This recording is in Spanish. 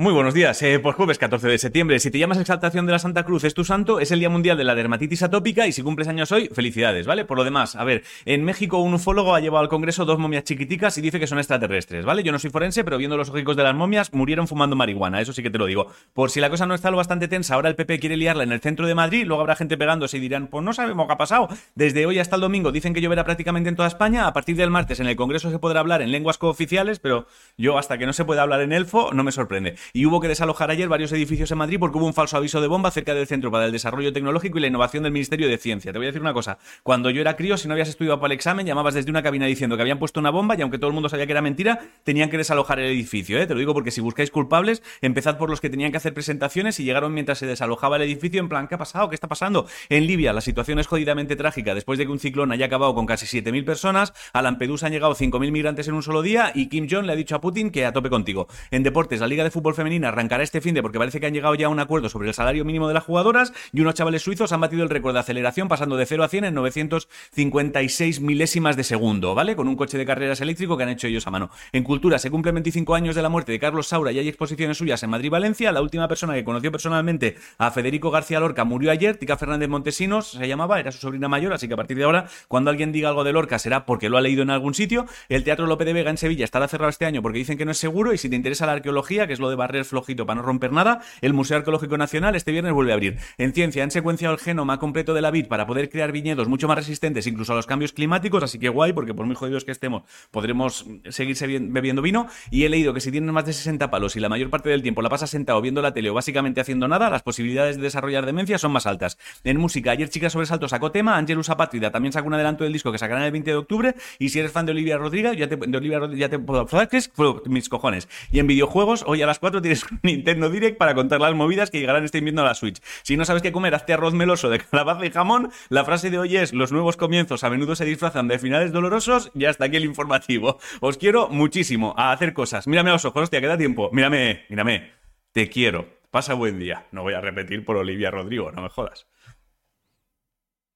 Muy buenos días. Eh, pues jueves 14 de septiembre. Si te llamas Exaltación de la Santa Cruz es tu santo, es el Día Mundial de la Dermatitis Atópica y si cumples años hoy, felicidades, ¿vale? Por lo demás, a ver, en México un ufólogo ha llevado al Congreso dos momias chiquiticas y dice que son extraterrestres, ¿vale? Yo no soy forense, pero viendo los ojicos de las momias, murieron fumando marihuana, eso sí que te lo digo. Por si la cosa no está lo bastante tensa, ahora el PP quiere liarla en el centro de Madrid, luego habrá gente pegándose y dirán, pues no sabemos qué ha pasado. Desde hoy hasta el domingo dicen que lloverá prácticamente en toda España, a partir del martes en el Congreso se podrá hablar en lenguas cooficiales, pero yo hasta que no se pueda hablar en elfo no me sorprende. Y hubo que desalojar ayer varios edificios en Madrid porque hubo un falso aviso de bomba cerca del Centro para el Desarrollo Tecnológico y la Innovación del Ministerio de Ciencia. Te voy a decir una cosa. Cuando yo era crío, si no habías estudiado para el examen, llamabas desde una cabina diciendo que habían puesto una bomba y aunque todo el mundo sabía que era mentira, tenían que desalojar el edificio. ¿eh? Te lo digo porque si buscáis culpables, empezad por los que tenían que hacer presentaciones y llegaron mientras se desalojaba el edificio en plan, ¿qué ha pasado? ¿Qué está pasando? En Libia la situación es jodidamente trágica después de que un ciclón haya acabado con casi 7.000 personas, a Lampedusa han llegado 5.000 migrantes en un solo día y Kim Jong le ha dicho a Putin que a tope contigo. En deportes, la Liga de Fútbol Femenina arrancará este fin de porque parece que han llegado ya a un acuerdo sobre el salario mínimo de las jugadoras y unos chavales suizos han batido el récord de aceleración pasando de 0 a 100 en 956 milésimas de segundo, ¿vale? Con un coche de carreras eléctrico que han hecho ellos a mano. En cultura se cumplen 25 años de la muerte de Carlos Saura y hay exposiciones suyas en Madrid Valencia. La última persona que conoció personalmente a Federico García Lorca murió ayer. Tica Fernández Montesinos se llamaba, era su sobrina mayor, así que a partir de ahora, cuando alguien diga algo de Lorca será porque lo ha leído en algún sitio. El Teatro Lope de Vega en Sevilla estará cerrado este año porque dicen que no es seguro y si te interesa la arqueología, que es lo de barrer flojito para no romper nada, el Museo Arqueológico Nacional este viernes vuelve a abrir. En ciencia han secuenciado el genoma completo de la vid para poder crear viñedos mucho más resistentes incluso a los cambios climáticos, así que guay, porque por muy jodidos que estemos, podremos seguirse bebiendo vino. Y he leído que si tienes más de 60 palos y la mayor parte del tiempo la pasas sentado viendo la tele o básicamente haciendo nada, las posibilidades de desarrollar demencia son más altas. En música, ayer Chica Sobresalto sacó tema, Angelus Apátrida también sacó un adelanto del disco que sacarán el 20 de octubre. Y si eres fan de Olivia Rodrigo, ya te, de Olivia ya te mis cojones. Y en videojuegos, hoy a las 4 tienes un Nintendo Direct para contar las movidas que llegarán este invierno a la Switch. Si no sabes qué comer, hazte arroz meloso de calabaza y jamón. La frase de hoy es: Los nuevos comienzos a menudo se disfrazan de finales dolorosos. Y hasta aquí el informativo. Os quiero muchísimo a hacer cosas. Mírame a los ojos, hostia, queda tiempo. Mírame, mírame. Te quiero. Pasa buen día. No voy a repetir por Olivia Rodrigo, no me jodas.